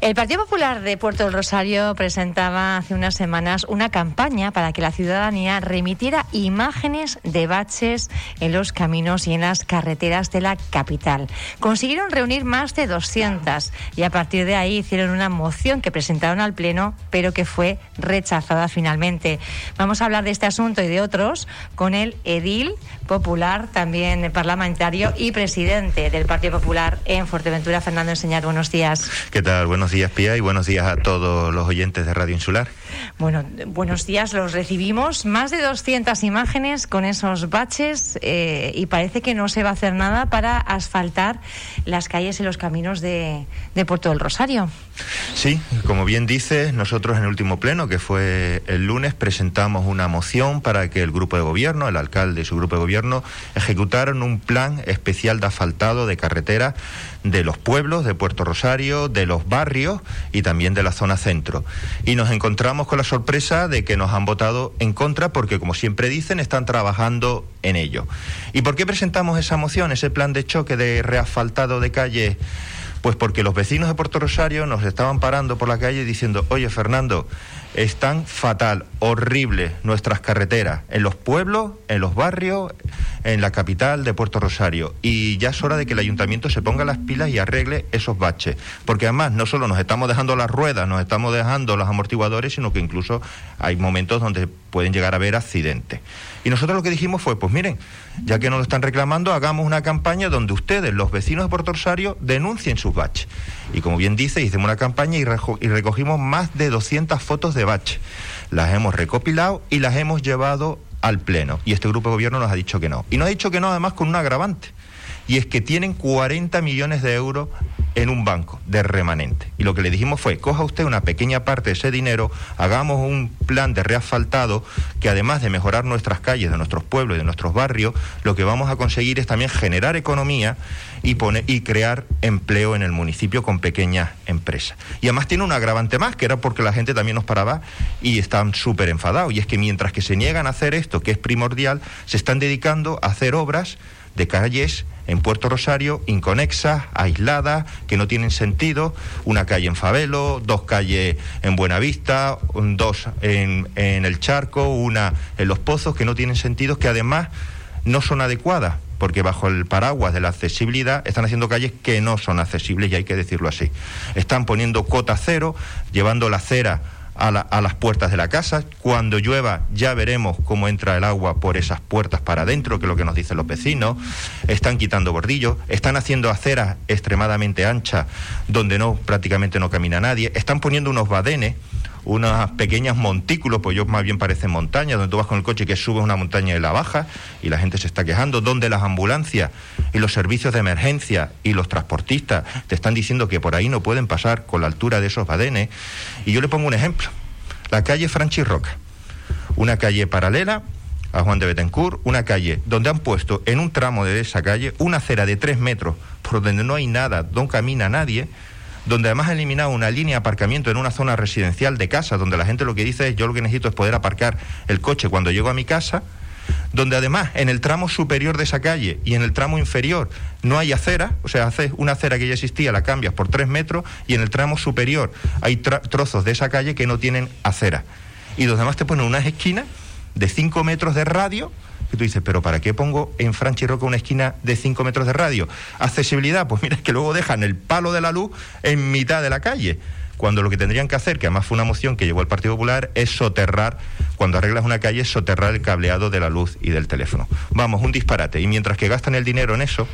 El Partido Popular de Puerto del Rosario presentaba hace unas semanas una campaña para que la ciudadanía remitiera imágenes de baches en los caminos y en las carreteras de la capital. Consiguieron reunir más de 200 y a partir de ahí hicieron una moción que presentaron al Pleno, pero que fue rechazada finalmente. Vamos a hablar de este asunto y de otros con el edil popular, también parlamentario y presidente del Partido Popular en Fuerteventura, Fernando Enseñar. Buenos días. ¿Qué tal? Buenos Buenos días, Pía, y buenos días a todos los oyentes de Radio Insular. Bueno, buenos días, los recibimos. Más de 200 imágenes con esos baches eh, y parece que no se va a hacer nada para asfaltar las calles y los caminos de, de Puerto del Rosario. Sí, como bien dice, nosotros en el último pleno, que fue el lunes, presentamos una moción para que el grupo de gobierno, el alcalde y su grupo de gobierno, ejecutaran un plan especial de asfaltado de carretera de los pueblos de Puerto Rosario, de los barrios y también de la zona centro. Y nos encontramos con la sorpresa de que nos han votado en contra porque, como siempre dicen, están trabajando en ello. ¿Y por qué presentamos esa moción, ese plan de choque de reasfaltado de calle? Pues porque los vecinos de Puerto Rosario nos estaban parando por la calle diciendo, oye Fernando, están fatal, horrible nuestras carreteras, en los pueblos, en los barrios, en la capital de Puerto Rosario. Y ya es hora de que el ayuntamiento se ponga las pilas y arregle esos baches. Porque además no solo nos estamos dejando las ruedas, nos estamos dejando los amortiguadores, sino que incluso hay momentos donde pueden llegar a haber accidentes. Y nosotros lo que dijimos fue, pues miren, ya que nos lo están reclamando, hagamos una campaña donde ustedes, los vecinos de Puerto Rosario, denuncien baches. Y como bien dice, hicimos una campaña y, recogimos más de 200 fotos de baches. Las hemos recopilado y las hemos llevado al Pleno. Y este grupo de gobierno nos ha dicho que no. Y nos ha dicho que no además con un agravante. Y es que tienen 40 millones de euros en un banco de remanente. Y lo que le dijimos fue, coja usted una pequeña parte de ese dinero, hagamos un plan de reasfaltado que además de mejorar nuestras calles, de nuestros pueblos y de nuestros barrios, lo que vamos a conseguir es también generar economía y, y crear empleo en el municipio con pequeñas empresas. Y además tiene un agravante más, que era porque la gente también nos paraba y están súper enfadados. Y es que mientras que se niegan a hacer esto, que es primordial, se están dedicando a hacer obras de calles en Puerto Rosario, inconexas, aisladas, que no tienen sentido, una calle en Favelo, dos calles en Buenavista, dos en, en el Charco, una en Los Pozos, que no tienen sentido, que además no son adecuadas porque bajo el paraguas de la accesibilidad están haciendo calles que no son accesibles y hay que decirlo así. Están poniendo cota cero, llevando la cera a, las puertas de la casa. Cuando llueva ya veremos cómo entra el agua por esas puertas para adentro, que es lo que nos dicen los vecinos. Están quitando bordillos, están haciendo aceras extremadamente anchas donde no prácticamente no camina nadie. Están poniendo unos badenes unas pequeñas montículos, pues yo más bien parecen montañas, donde tú vas con el coche que subes una montaña y la baja y la gente se está quejando, donde las ambulancias y los servicios de emergencia y los transportistas te están diciendo que por ahí no pueden pasar con la altura de esos badenes. Y yo le pongo un ejemplo, la calle Franchi Roca, una calle paralela a Juan de Betancourt, una calle donde han puesto en un tramo de esa calle una acera de tres metros por donde no hay nada, donde camina nadie, donde además ha eliminado una línea de aparcamiento en una zona residencial de casa, donde la gente lo que dice es yo lo que necesito es poder aparcar el coche cuando llego a mi casa, donde además en el tramo superior de esa calle y en el tramo inferior no hay acera, o sea, haces una acera que ya existía, la cambias por tres metros y en el tramo superior hay trozos de esa calle que no tienen acera. Y los demás te ponen unas esquinas de cinco metros de radio y tú dices, pero ¿para qué pongo en Franchi Roca una esquina de 5 metros de radio? Accesibilidad, pues mira, es que luego dejan el palo de la luz en mitad de la calle cuando lo que tendrían que hacer, que además fue una moción que llevó el Partido Popular, es soterrar, cuando arreglas una calle, soterrar el cableado de la luz y del teléfono. Vamos, un disparate. Y mientras que gastan el dinero en eso,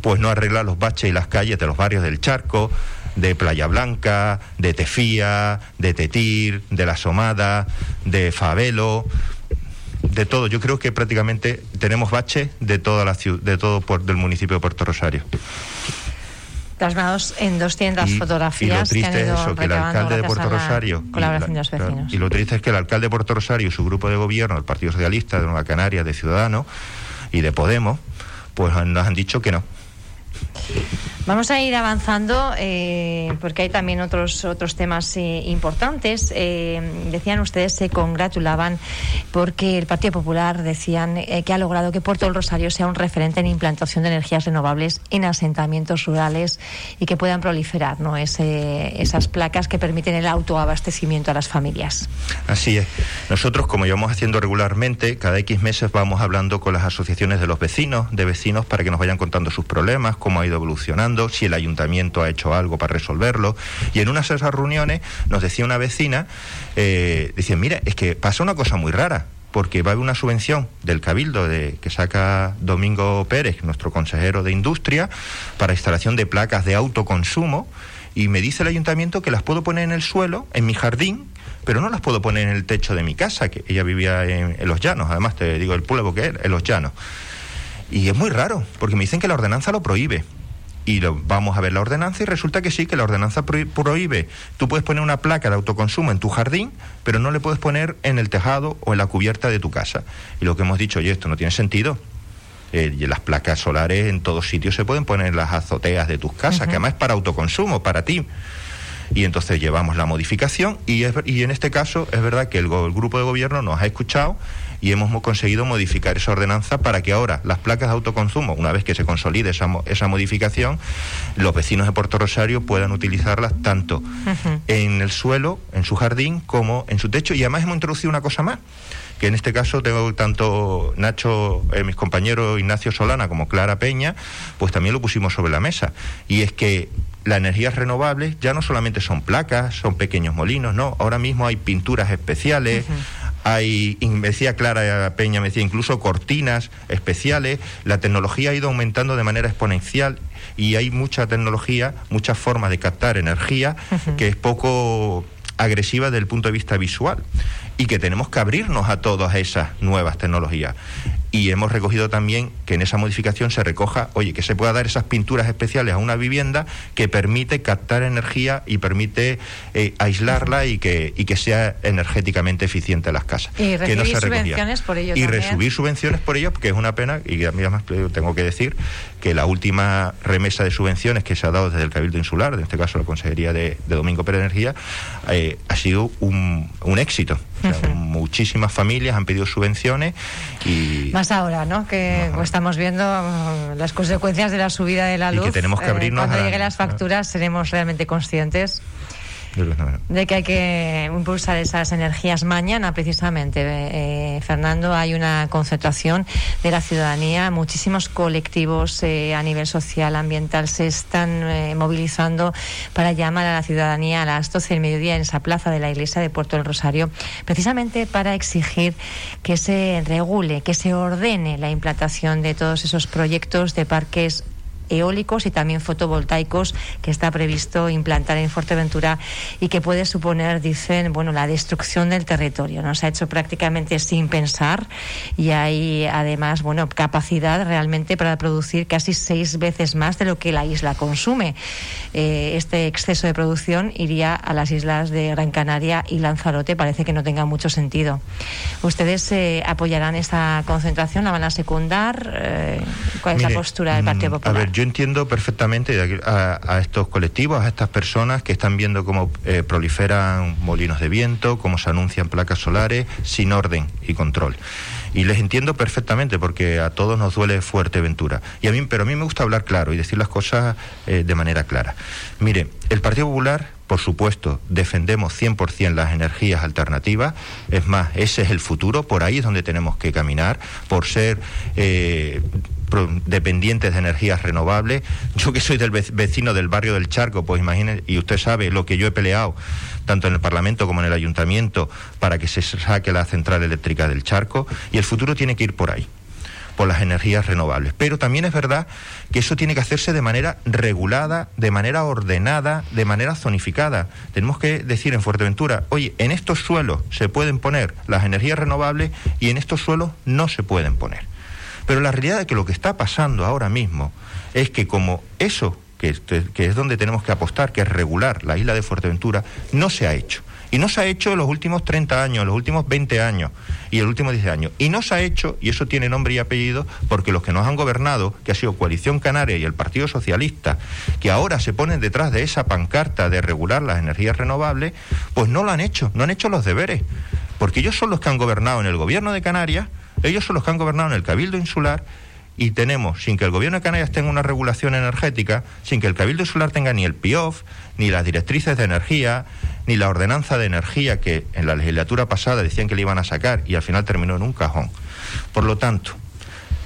pues no arreglan los baches y las calles de los barrios del Charco, de Playa Blanca, de Tefía, de Tetir, de La Somada, de Favelo, de todo. Yo creo que prácticamente tenemos bache de toda la ciudad, de todo por, del municipio de Puerto Rosario. Plasmados en 200 fotografías. Y lo triste es eso, que el alcalde de Puerto Rosario. Y, y lo triste es que el alcalde de Puerto Rosario y su grupo de gobierno, el Partido Socialista de Nueva Canaria, de Ciudadanos y de Podemos, pues nos han dicho que no. Vamos a ir avanzando eh, porque hay también otros otros temas eh, importantes. Eh, decían ustedes se congratulaban porque el Partido Popular decían que ha logrado que Puerto del Rosario sea un referente en implantación de energías renovables en asentamientos rurales y que puedan proliferar ¿no? esas placas que permiten el autoabastecimiento a las familias. Así es. Nosotros, como llevamos haciendo regularmente, cada X meses vamos hablando con las asociaciones de los vecinos, de vecinos, para que nos vayan contando sus problemas, cómo ha ido evolucionando si el ayuntamiento ha hecho algo para resolverlo. Y en una de esas reuniones nos decía una vecina, eh, dice, mira, es que pasa una cosa muy rara porque va a haber una subvención del Cabildo de, que saca Domingo Pérez, nuestro consejero de Industria, para instalación de placas de autoconsumo, y me dice el ayuntamiento que las puedo poner en el suelo, en mi jardín, pero no las puedo poner en el techo de mi casa, que ella vivía en, Los Llanos, además te digo el pueblo que es, en Los Llanos. Y es muy raro, porque me dicen que la ordenanza lo prohíbe y lo, vamos a ver la ordenanza y resulta que sí, que la ordenanza prohíbe. Tú puedes poner una placa de autoconsumo en tu jardín, pero no le puedes poner en el tejado o en la cubierta de tu casa. Y lo que hemos dicho, oye, esto no tiene sentido. Eh, y las placas solares en todos sitios se pueden poner en las azoteas de tus casas, que además es para autoconsumo, para ti. Y entonces llevamos la modificación y, y en este caso es verdad que el, el grupo de gobierno nos ha escuchado y hemos conseguido modificar esa ordenanza para que ahora las placas de autoconsumo, una vez que se consolide esa, esa modificación, los vecinos de Puerto Rosario puedan utilizarlas tanto en el suelo, en su jardín, como en su techo. Y además hemos introducido una cosa más que en este caso tengo tanto Nacho, eh, mis compañeros Ignacio Solana como Clara Peña, pues también lo pusimos sobre la mesa. Y es que las energías renovables ya no solamente son placas, son pequeños molinos, no, ahora mismo hay pinturas especiales, hay, me decía Clara Peña, me decía incluso cortinas especiales, la tecnología ha ido aumentando de manera exponencial y hay mucha tecnología, muchas formas de captar energía que es poco agresiva desde el punto de vista visual y que tenemos que abrirnos a todas esas nuevas tecnologías. Y hemos recogido también que en esa modificación se recoja, oye, que se pueda dar esas pinturas especiales a una vivienda que permite captar energía y permite eh, aislarla y que, y que sea energéticamente eficiente las casas. Y recibir que no subvenciones por ello. Y recibir subvenciones por ello, porque es una pena, y además tengo que decir que la última remesa de subvenciones que se ha dado desde el Cabildo Insular, en este caso la Consejería de, Domingo Pérez Energía, eh, ha sido un, un éxito muchísimas familias han pedido subvenciones y... Más ahora, ¿no? Que estamos viendo mm, las consecuencias de la subida de la luz. que tenemos que abrirnos eh, cuando lleguen las facturas seremos realmente conscientes de que hay que impulsar esas energías. Mañana, precisamente, eh, Fernando, hay una concentración de la ciudadanía. Muchísimos colectivos eh, a nivel social, ambiental, se están eh, movilizando para llamar a la ciudadanía a las 12 del mediodía en esa plaza de la iglesia de Puerto del Rosario, precisamente para exigir que se regule, que se ordene la implantación de todos esos proyectos de parques eólicos y también fotovoltaicos que está previsto implantar en Fuerteventura y que puede suponer, dicen, bueno, la destrucción del territorio. ¿no? Se ha hecho prácticamente sin pensar y hay además, bueno, capacidad realmente para producir casi seis veces más de lo que la isla consume. Eh, este exceso de producción iría a las islas de Gran Canaria y Lanzarote. Parece que no tenga mucho sentido. ¿Ustedes eh, apoyarán esta concentración? ¿La van a secundar? Eh, ¿Cuál es la postura del Partido mm, Popular? Yo entiendo perfectamente a, estos colectivos, a estas personas que están viendo cómo eh, proliferan molinos de viento, cómo se anuncian placas solares sin orden y control. Y les entiendo perfectamente porque a todos nos duele Fuerteventura. Y a mí, pero a mí me gusta hablar claro y decir las cosas eh, de manera clara. Mire, el Partido Popular por supuesto, defendemos 100% las energías alternativas. Es más, ese es el futuro, por ahí es donde tenemos que caminar, por ser eh, dependientes de energías renovables. Yo que soy del vecino del barrio del Charco, pues imagínese, y usted sabe lo que yo he peleado, tanto en el Parlamento como en el Ayuntamiento, para que se saque la central eléctrica del Charco, y el futuro tiene que ir por ahí por las energías renovables. Pero también es verdad que eso tiene que hacerse de manera regulada, de manera ordenada, de manera zonificada. Tenemos que decir en Fuerteventura, oye, en estos suelos se pueden poner las energías renovables y en estos suelos no se pueden poner. Pero la realidad es que lo que está pasando ahora mismo es que como eso, que, es donde tenemos que apostar, que es regular la isla de Fuerteventura, no se ha hecho. Y no se ha hecho en los últimos 30 años, en los últimos 20 años y el último 10 años. Y no se ha hecho, y eso tiene nombre y apellido, porque los que nos han gobernado, que ha sido Coalición Canaria y el Partido Socialista, que ahora se ponen detrás de esa pancarta de regular las energías renovables, pues no lo han hecho, no han hecho los deberes. Porque ellos son los que han gobernado en el gobierno de Canarias, ellos son los que han gobernado en el Cabildo Insular y tenemos, sin que el gobierno de Canarias tenga una regulación energética, sin que el Cabildo Insular tenga ni el PIOF, ni las directrices de energía, ni la ordenanza de energía que en la legislatura pasada decían que le iban a sacar y al final terminó en un cajón. Por lo tanto,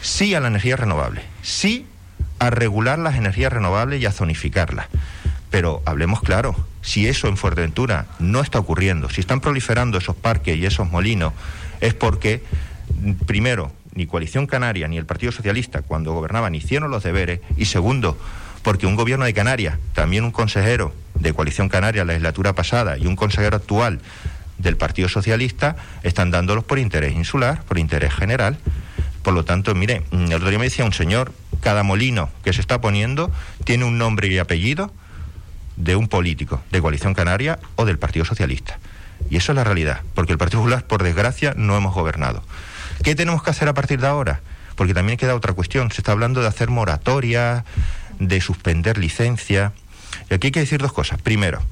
sí a la energía renovable, sí a regular las energías renovables y a zonificarlas. Pero hablemos claro, si eso en Fuerteventura no está ocurriendo, si están proliferando esos parques y esos molinos, es porque, primero, ni Coalición Canaria ni el Partido Socialista, cuando gobernaban, hicieron los deberes. Y segundo, porque un gobierno de Canarias, también un consejero de Coalición Canaria la legislatura pasada y un consejero actual del Partido Socialista, están dándolos por interés insular, por interés general. Por lo tanto, mire, el otro día me decía un señor, cada molino que se está poniendo tiene un nombre y apellido de un político de Coalición Canaria o del Partido Socialista. Y eso es la realidad, porque el Partido Popular, por desgracia, no hemos gobernado. ¿Qué tenemos que hacer a partir de ahora? Porque también queda otra cuestión. Se está hablando de hacer moratoria, de suspender licencia. Y aquí hay que decir dos cosas. Primero,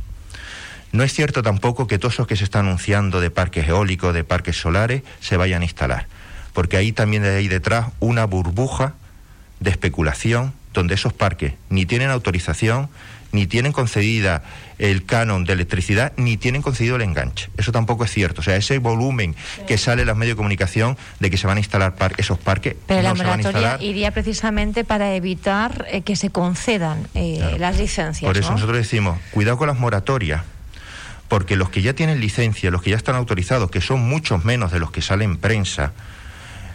no es cierto tampoco que todos los que se están anunciando de parques eólicos, de parques solares, se vayan a instalar. Porque ahí también hay detrás una burbuja de especulación donde esos parques ni tienen autorización, ni tienen concedida el canon de electricidad, ni tienen concedido el enganche. Eso tampoco es cierto. O sea, ese volumen que sale en los medios de comunicación de que se van a instalar esos parques. Pero la moratoria iría precisamente para evitar eh, que se concedan eh, las licencias. Por eso nosotros decimos, cuidado con las moratorias porque los que ya tienen licencia, los que ya están autorizados, que son muchos menos de los que salen en prensa,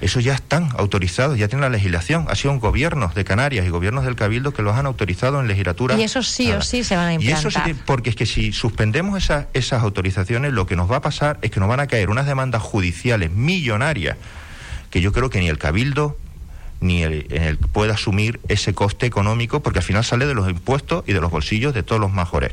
esos ya están autorizados, ya tienen la legislación. Ha sido gobiernos de Canarias y gobiernos del Cabildo que los han autorizado en legislatura. Y eso sí o sí se van a implantar. Y eso porque es que si suspendemos esas autorizaciones, lo que nos va a pasar es que nos van a caer unas demandas judiciales millonarias que yo creo que ni el Cabildo ni el, puede asumir ese coste económico porque al final sale de los impuestos y de los bolsillos de todos los majores.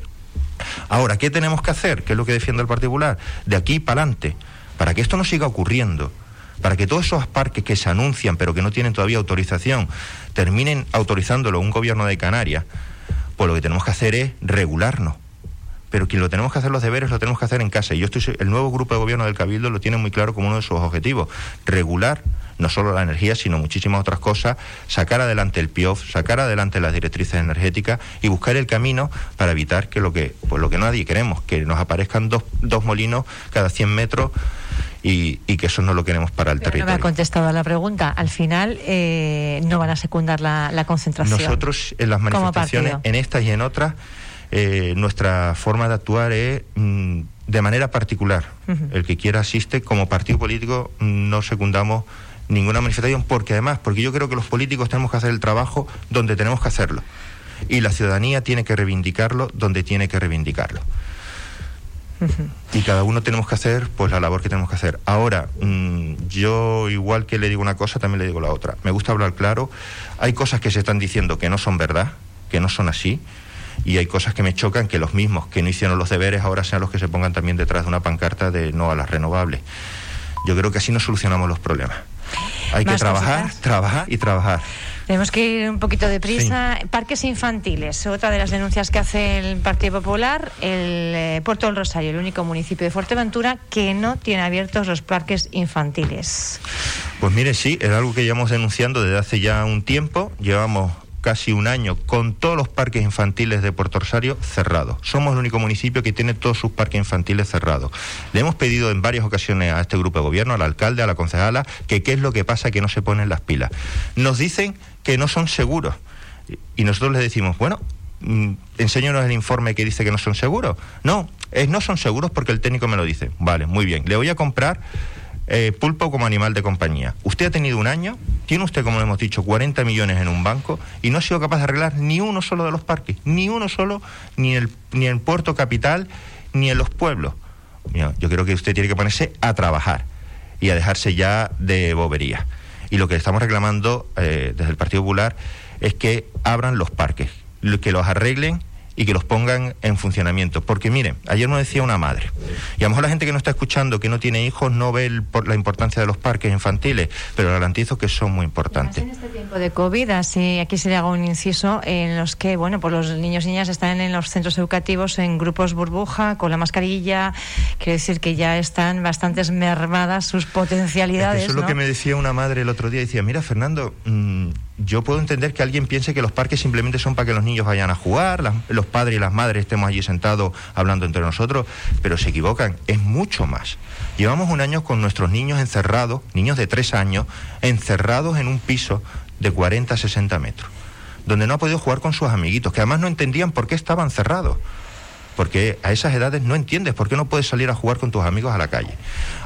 Ahora, ¿qué tenemos que hacer? ¿Qué es lo que defiende el particular? De aquí para adelante, para que esto no siga ocurriendo para que todos esos parques que se anuncian pero que no tienen todavía autorización terminen autorizándolo un gobierno de Canarias, pues lo que tenemos que hacer es regularnos. Pero quien lo tenemos que hacer los deberes lo tenemos que hacer en casa. Y yo estoy, el nuevo grupo de gobierno del Cabildo lo tiene muy claro como uno de sus objetivos, regular no solo la energía, sino muchísimas otras cosas, sacar adelante el PIOF, sacar adelante las directrices energéticas y buscar el camino para evitar que lo que, pues lo que nadie queremos, que nos aparezcan dos, dos molinos cada 100 metros y, que eso no lo queremos para el territorio. No me ha contestado a la pregunta. Al final eh, no van a secundar la, concentración. Nosotros en las manifestaciones, en estas y en otras, eh, nuestra forma de actuar es mm, de manera particular. El que quiera asiste, como partido político no secundamos ninguna manifestación, porque además, porque yo creo que los políticos tenemos que hacer el trabajo donde tenemos que hacerlo. Y la ciudadanía tiene que reivindicarlo donde tiene que reivindicarlo. Y cada uno tenemos que hacer pues la labor que tenemos que hacer. Ahora, mm, yo igual que le digo una cosa, también le digo la otra. Me gusta hablar claro. Hay cosas que se están diciendo que no son verdad, que no son así. Y hay cosas que me chocan que los mismos que no hicieron los deberes ahora sean los que se pongan también detrás de una pancarta de no a las renovables. Yo creo que así no solucionamos los problemas. Hay que trabajar, trabajar y trabajar. Tenemos que ir un poquito de prisa. Parques infantiles, otra de las denuncias que hace el Partido Popular, el eh, Puerto del Rosario, el único municipio de Fuerteventura que no tiene abiertos los parques infantiles. Pues mire, sí, es algo que llevamos denunciando desde hace ya un tiempo. Llevamos casi un año con todos los parques infantiles de Puerto Rosario cerrados. Somos el único municipio que tiene todos sus parques infantiles cerrados. Le hemos pedido en varias ocasiones a este grupo de gobierno, al alcalde, a la concejala, que qué es lo que pasa que no se ponen las pilas. Nos dicen que no son seguros. Y nosotros les decimos, bueno, mm, enséñanos el informe que dice que no son seguros. No, es, no son seguros porque el técnico me lo dice. Vale, muy bien. Le voy a comprar eh, pulpo como animal de compañía. Usted ha tenido un año, tiene usted, como hemos dicho, 40 millones en un banco y no ha sido capaz de arreglar ni uno solo de los parques, ni uno solo, ni, el, ni en Puerto Capital, ni en los pueblos. yo creo que usted tiene que ponerse a trabajar y a dejarse ya de bobería. Y lo que estamos reclamando eh, desde el Partido Popular es que abran los parques, que los arreglen y que los pongan en funcionamiento. Porque miren, ayer nos decía una madre, y a lo mejor la gente que no está escuchando, que no tiene hijos, no ve la importancia de los parques infantiles, pero garantizo que son muy importantes. En este tiempo de COVID, así aquí se le haga un inciso, en los que, bueno, pues los niños y niñas están en los centros educativos en grupos burbuja, con la mascarilla, quiere decir que ya están bastante mermadas sus potencialidades. eso es lo que me decía una madre el otro día, decía, mira Fernando, mm, yo puedo entender que alguien piense que los parques simplemente son para que los niños vayan a jugar, los padres y las madres estemos allí sentados hablando entre nosotros, pero se equivocan, es mucho más. Llevamos un año con nuestros niños encerrados, niños de tres años, encerrados en un piso de 40 a 60 metros, donde no ha podido jugar con sus amiguitos, que además no entendían por qué estaban cerrados porque a esas edades no entiendes por qué no puedes salir a jugar con tus amigos a la calle.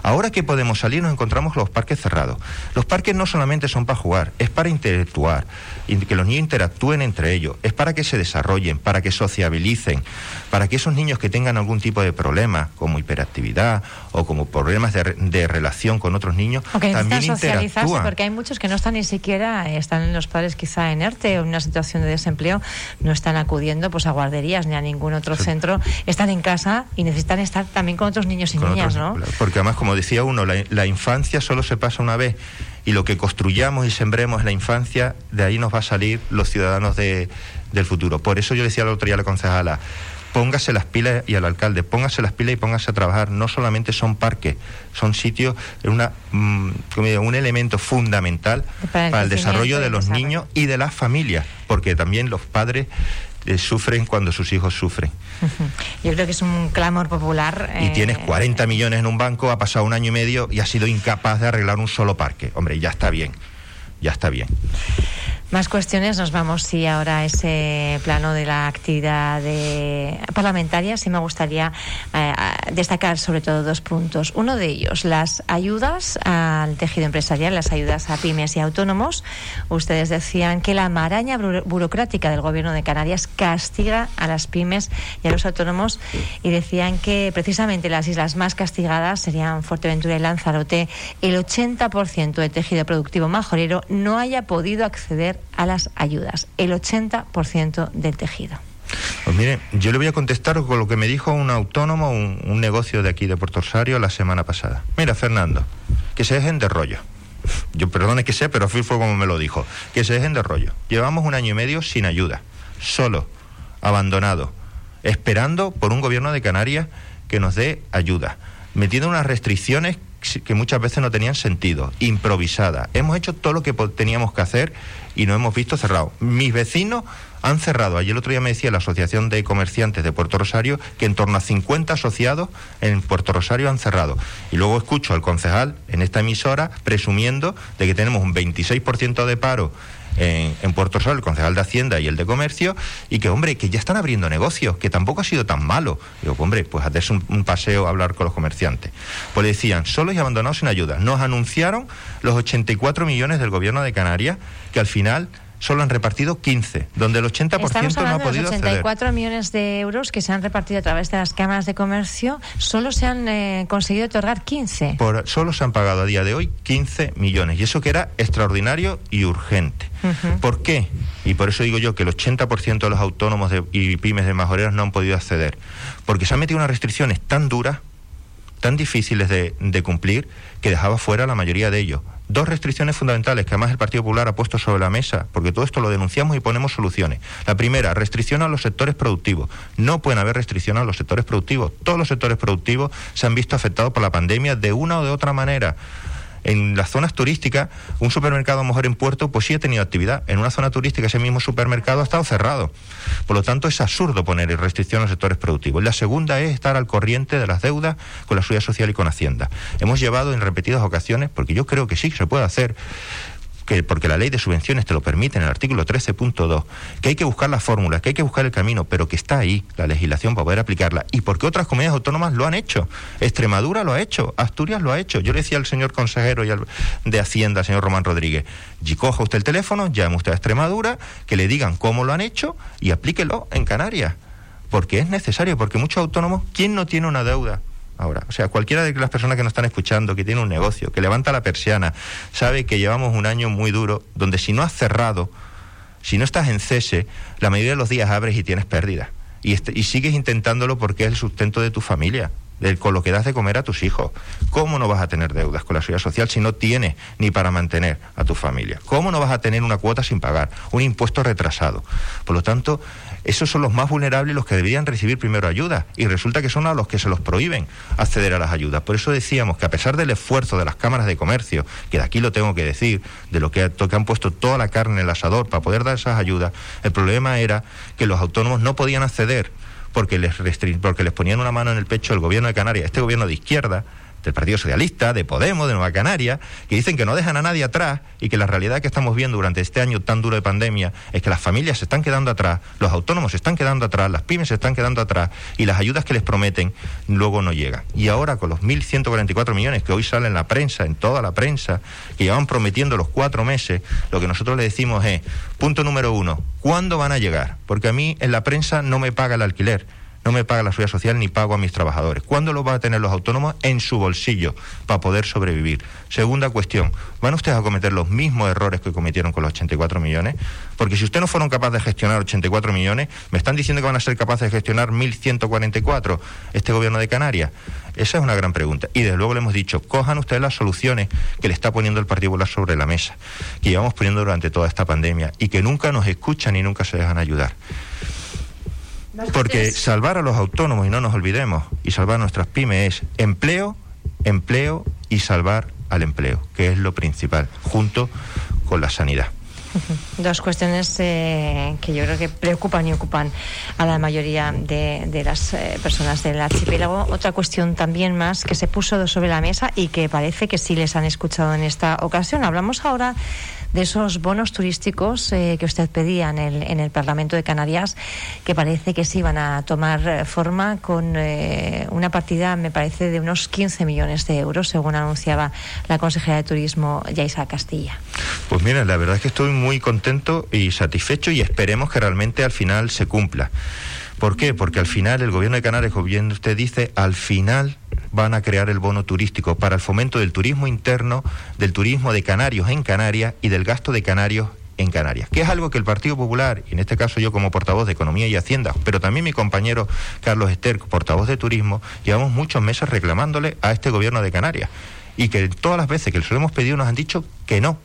Ahora que podemos salir nos encontramos los parques cerrados. Los parques no solamente son para jugar, es para interactuar, que los niños interactúen entre ellos, es para que se desarrollen, para que sociabilicen, para que esos niños que tengan algún tipo de problema, como hiperactividad o como problemas de, relación con otros niños, también socializarse, porque hay muchos que no están ni siquiera, están los padres quizá en ERTE o en una situación de desempleo, no están acudiendo pues a guarderías ni a ningún otro centro están en casa y necesitan estar también con otros niños y niñas, ¿no? Porque además, como decía uno, la, infancia solo se pasa una vez y lo que construyamos y sembremos en la infancia, de ahí nos va a salir los ciudadanos de, del futuro. Por eso yo decía el otro día a la concejala, póngase las pilas y al alcalde, póngase las pilas y póngase a trabajar. No solamente son parques, son sitios, una, mm, un elemento fundamental para el desarrollo de los niños y de las familias, porque también los padres eh, sufren cuando sus hijos sufren. Yo creo que es un clamor popular. Y tienes 40 eh, millones en un banco, ha pasado un año y medio y has sido incapaz de arreglar un solo parque. Hombre, ya está bien, ya está bien. Más cuestiones, nos vamos sí ahora a ese plano de la actividad parlamentaria. Sí me gustaría eh, destacar sobre todo dos puntos. Uno de ellos, las ayudas al tejido empresarial, las ayudas a pymes y autónomos. Ustedes decían que la maraña burocrática del Gobierno de Canarias castiga a las pymes y a los autónomos y decían que precisamente las islas más castigadas serían Fuerteventura y Lanzarote. El 80% del tejido productivo majorero no haya podido acceder a las ayudas, el 80% del tejido. Pues mire, yo le voy a contestar con lo que me dijo un autónomo, un, negocio de aquí de Puerto Rosario la semana pasada. Mira, Fernando, que se dejen de rollo. Yo perdone que sé, pero fue como me lo dijo. Que se dejen de rollo. Llevamos un año y medio sin ayuda, solo, abandonado, esperando por un gobierno de Canarias que nos dé ayuda, metiendo unas restricciones que muchas veces no tenían sentido, improvisada. Hemos hecho todo lo que teníamos que hacer y no hemos visto cerrado. Mis vecinos han cerrado. Ayer el otro día me decía la Asociación de Comerciantes de Puerto Rosario que en torno a 50 asociados en Puerto Rosario han cerrado. Y luego escucho al concejal en esta emisora presumiendo de que tenemos un 26% de paro en, Puerto Sol, el concejal de Hacienda y el de Comercio, y que, hombre, que ya están abriendo negocios, que tampoco ha sido tan malo. Digo, hombre, pues hacerse un, un paseo a hablar con los comerciantes. Pues decían, solos y abandonados sin ayuda. Nos anunciaron los 84 millones del gobierno de Canarias, que al final solo han repartido 15, donde el 80% no ha podido de 84 millones de euros que se han repartido a través de las cámaras de comercio, solo se han eh, conseguido otorgar 15. Por, solo se han pagado a día de hoy 15 millones, y eso que era extraordinario y urgente. ¿Por qué? Y por eso digo yo que el 80% de los autónomos y pymes de majoreros no han podido acceder, porque se han metido unas restricciones tan duras, tan difíciles de, de cumplir, que dejaba fuera la mayoría de ellos dos restricciones fundamentales que además el Partido Popular ha puesto sobre la mesa, porque todo esto lo denunciamos y ponemos soluciones. La primera, restricción a los sectores productivos. No pueden haber restricciones a los sectores productivos. Todos los sectores productivos se han visto afectados por la pandemia de una o de otra manera. En las zonas turísticas, un supermercado a lo mejor en Puerto, pues sí ha tenido actividad. En una zona turística ese mismo supermercado ha estado cerrado. Por lo tanto, es absurdo poner restricción a los sectores productivos. La segunda es estar al corriente de las deudas con la seguridad social y con Hacienda. Hemos llevado en repetidas ocasiones, porque yo creo que sí se puede hacer, que porque la ley de subvenciones te lo permite en el artículo 13.2, que hay que buscar las fórmulas, que hay que buscar el camino, pero que está ahí la legislación para poder aplicarla. Y porque otras comunidades autónomas lo han hecho. Extremadura lo ha hecho, Asturias lo ha hecho. Yo le decía al señor consejero y al, de Hacienda, señor Román Rodríguez, y coja usted el teléfono, llame usted a Extremadura, que le digan cómo lo han hecho y aplíquelo en Canarias. Porque es necesario, porque muchos autónomos, ¿quién no tiene una deuda? Ahora. O sea, cualquiera de las personas que nos están escuchando, que tiene un negocio, que levanta la persiana, sabe que llevamos un año muy duro, donde si no has cerrado, si no estás en cese, la mayoría de los días abres y tienes pérdidas. y, y sigues intentándolo porque es el sustento de tu familia con lo que das de comer a tus hijos. ¿Cómo no vas a tener deudas con la seguridad social si no tienes ni para mantener a tu familia? ¿Cómo no vas a tener una cuota sin pagar, un impuesto retrasado? Por lo tanto, esos son los más vulnerables los que deberían recibir primero ayuda y resulta que son a los que se los prohíben acceder a las ayudas. Por eso decíamos que a pesar del esfuerzo de las cámaras de comercio, que de aquí lo tengo que decir, de lo que, han puesto toda la carne en el asador para poder dar esas ayudas, el problema era que los autónomos no podían acceder porque les ponían una mano en el pecho el gobierno de Canarias, este gobierno de izquierda, del Partido Socialista, de Podemos, de Nueva Canaria, que dicen que no dejan a nadie atrás y que la realidad que estamos viendo durante este año tan duro de pandemia es que las familias se están quedando atrás, los autónomos se están quedando atrás, las pymes se están quedando atrás y las ayudas que les prometen luego no llegan. Y ahora con los 1.144 millones que hoy salen en la prensa, en toda la prensa, que llevan prometiendo los cuatro meses, lo que nosotros le decimos es, punto número uno, ¿cuándo van a llegar? Porque a mí en la prensa no me paga el alquiler no me paga la seguridad social ni pago a mis trabajadores. ¿Cuándo lo van a tener los autónomos? En su bolsillo, para poder sobrevivir. Segunda cuestión, ¿van ustedes a cometer los mismos errores que cometieron con los 84 millones? Porque si ustedes no fueron capaces de gestionar 84 millones, me están diciendo que van a ser capaces de gestionar 1.144 este gobierno de Canarias. Esa es una gran pregunta. Y desde luego le hemos dicho, cojan ustedes las soluciones que le está poniendo el Partido Popular sobre la mesa, que llevamos poniendo durante toda esta pandemia y que nunca nos escuchan y nunca se dejan ayudar. Porque salvar a los autónomos, y no nos olvidemos, y salvar a nuestras pymes es empleo, empleo y salvar al empleo, que es lo principal, junto con la sanidad. Dos cuestiones eh, que yo creo que preocupan y ocupan a la mayoría de, las eh, personas del archipiélago. Otra cuestión también más que se puso sobre la mesa y que parece que sí les han escuchado en esta ocasión. Hablamos ahora de esos bonos turísticos eh, que usted pedía en el, en el Parlamento de Canarias, que parece que sí van a tomar eh, forma con eh, una partida, me parece, de unos 15 millones de euros, según anunciaba la consejera de Turismo, Yaisa Castilla. Pues mira, la verdad es que estoy muy contento y satisfecho y esperemos que realmente al final se cumpla. ¿Por qué? Porque al final el gobierno de Canarias, como bien usted dice, al final van a crear el bono turístico para el fomento del turismo interno, del turismo de canarios en Canarias y del gasto de canarios en Canarias, que es algo que el Partido Popular, y en este caso yo como portavoz de Economía y Hacienda, pero también mi compañero Carlos Ester, portavoz de Turismo, llevamos muchos meses reclamándole a este gobierno de Canarias y que todas las veces que les hemos pedido nos han dicho que no,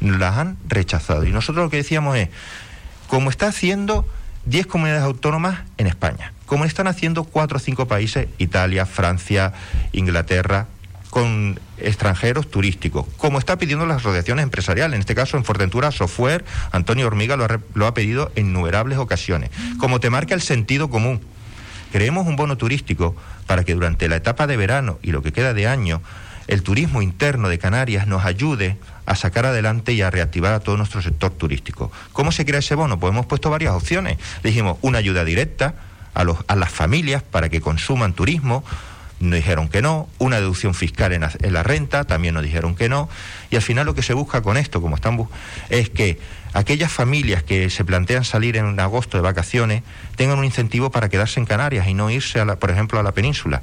las han rechazado. Y nosotros lo que decíamos es, como está haciendo 10 comunidades autónomas en España, como están haciendo cuatro o cinco países, Italia, Francia, Inglaterra, con extranjeros turísticos, como está pidiendo las asociaciones empresariales, en este caso en Fortentura Software, Antonio Hormiga lo ha, lo ha pedido en innumerables ocasiones, como te marca el sentido común. Creemos un bono turístico para que durante la etapa de verano y lo que queda de año, el turismo interno de Canarias nos ayude a sacar adelante y a reactivar a todo nuestro sector turístico. ¿Cómo se crea ese bono? Pues hemos puesto varias opciones. dijimos una ayuda directa, a, los, a las familias para que consuman turismo. Nos dijeron que no, una deducción fiscal en la, renta, también nos dijeron que no. Y al final lo que se busca con esto, como están es que aquellas familias que se plantean salir en agosto de vacaciones tengan un incentivo para quedarse en Canarias y no irse, a por ejemplo, a la península.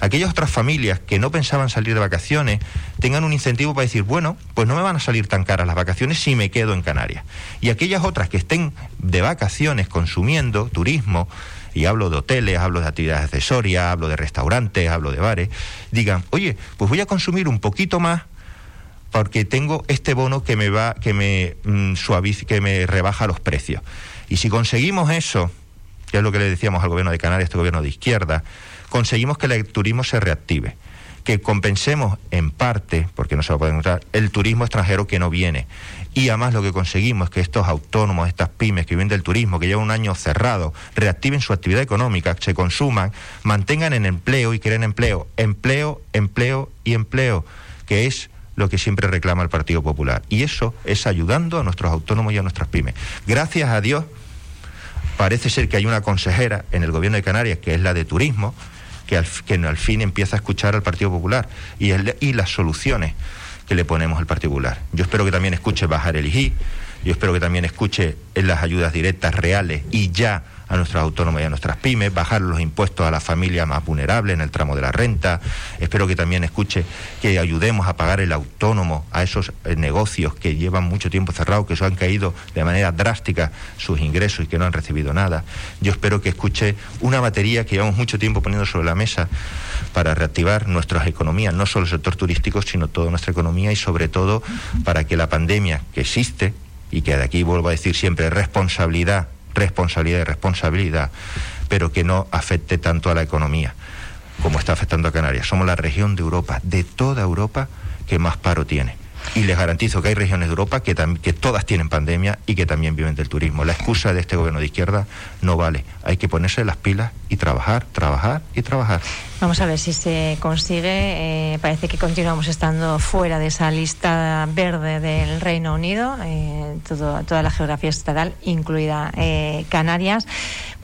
Aquellas otras familias que no pensaban salir de vacaciones tengan un incentivo para decir, bueno, pues no me van a salir tan caras las vacaciones si me quedo en Canarias. Y aquellas otras que estén de vacaciones consumiendo turismo, y hablo de hoteles, hablo de actividades accesorias, hablo de restaurantes, hablo de bares, digan, oye, pues voy a consumir un poquito más porque tengo este bono que me va, que me mm, que me rebaja los precios. Y si conseguimos eso, que es lo que le decíamos al gobierno de Canarias, este gobierno de izquierda, conseguimos que el turismo se reactive que compensemos en parte, porque no se va a encontrar, el turismo extranjero que no viene. Y además lo que conseguimos es que estos autónomos, estas pymes que viven del turismo, que llevan un año cerrado, reactiven su actividad económica, se consuman, mantengan en empleo y creen empleo, empleo, empleo y empleo, que es lo que siempre reclama el Partido Popular. Y eso es ayudando a nuestros autónomos y a nuestras pymes. Gracias a Dios, parece ser que hay una consejera en el gobierno de Canarias, que es la de turismo, que al, que al fin empieza a escuchar al Partido Popular y, y las soluciones que le ponemos al Partido Popular. Yo espero que también escuche bajar el IGI, yo espero que también escuche en las ayudas directas reales y ya a nuestros autónomos y a nuestras pymes, bajar los impuestos a las familias más vulnerables en el tramo de la renta. Espero que también escuche que ayudemos a pagar el autónomo a esos eh, negocios que llevan mucho tiempo cerrados, que se han caído de manera drástica sus ingresos y que no han recibido nada. Yo espero que escuche una batería que llevamos mucho tiempo poniendo sobre la mesa para reactivar nuestras economías, no solo el sector turístico, sino toda nuestra economía y sobre todo para que la pandemia que existe y que de aquí vuelvo a decir siempre responsabilidad, responsabilidad y responsabilidad, pero que no afecte tanto a la economía como está afectando a Canarias. Somos la región de Europa, de toda Europa, que más paro tiene. Y les garantizo que hay regiones de Europa que, que todas tienen pandemia y que también viven del turismo. La excusa de este gobierno de izquierda no vale. Hay que ponerse las pilas y trabajar, trabajar y trabajar. Vamos a ver si se consigue. Eh, parece que continuamos estando fuera de esa lista verde del Reino Unido, eh, toda la geografía estatal, incluida eh, Canarias.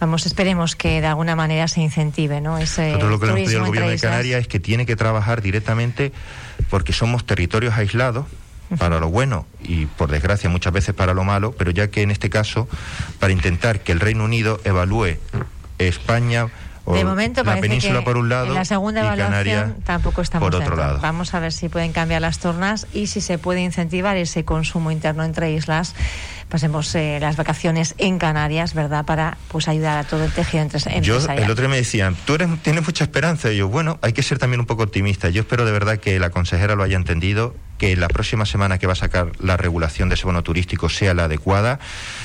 Vamos, esperemos que de alguna manera se incentive ¿no? ese Nosotros lo que le hemos pedido al gobierno de Canarias es que tiene que trabajar directamente porque somos territorios aislados para lo bueno y por desgracia muchas veces para lo malo, pero ya que en este caso, para intentar que el Reino Unido evalúe España de momento la península por un lado la segunda evaluación tampoco estamos por otro lado. Vamos a ver si pueden cambiar las tornas y si se puede incentivar ese consumo interno entre islas. Pasemos eh, las vacaciones en Canarias, ¿verdad? Para pues ayudar a todo el tejido entre Yo el otro día me decían, tú eres, tienes mucha esperanza. Y yo, bueno, hay que ser también un poco optimista. Yo espero de verdad que la consejera lo haya entendido que la próxima semana que va a sacar la regulación de ese bono turístico sea la adecuada.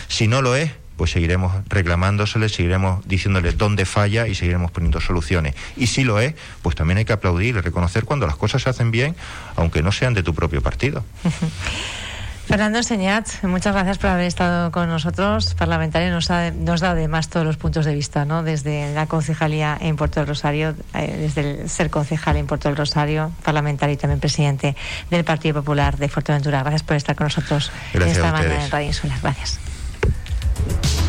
Si no lo es, pues seguiremos reclamándosele, seguiremos diciéndole dónde falla y seguiremos poniendo soluciones. Y si lo es, pues también hay que aplaudir y reconocer cuando las cosas se hacen bien, aunque no sean de tu propio partido. Fernando Señat, muchas gracias por haber estado con nosotros. Parlamentario nos, ha, nos da además todos los puntos de vista, ¿no? Desde la concejalía en Puerto del Rosario, eh, desde el ser concejal en Puerto del Rosario, parlamentario y también presidente del Partido Popular de Fuerteventura. Gracias por estar con nosotros gracias esta mañana en Radio Insular. Gracias. Yeah.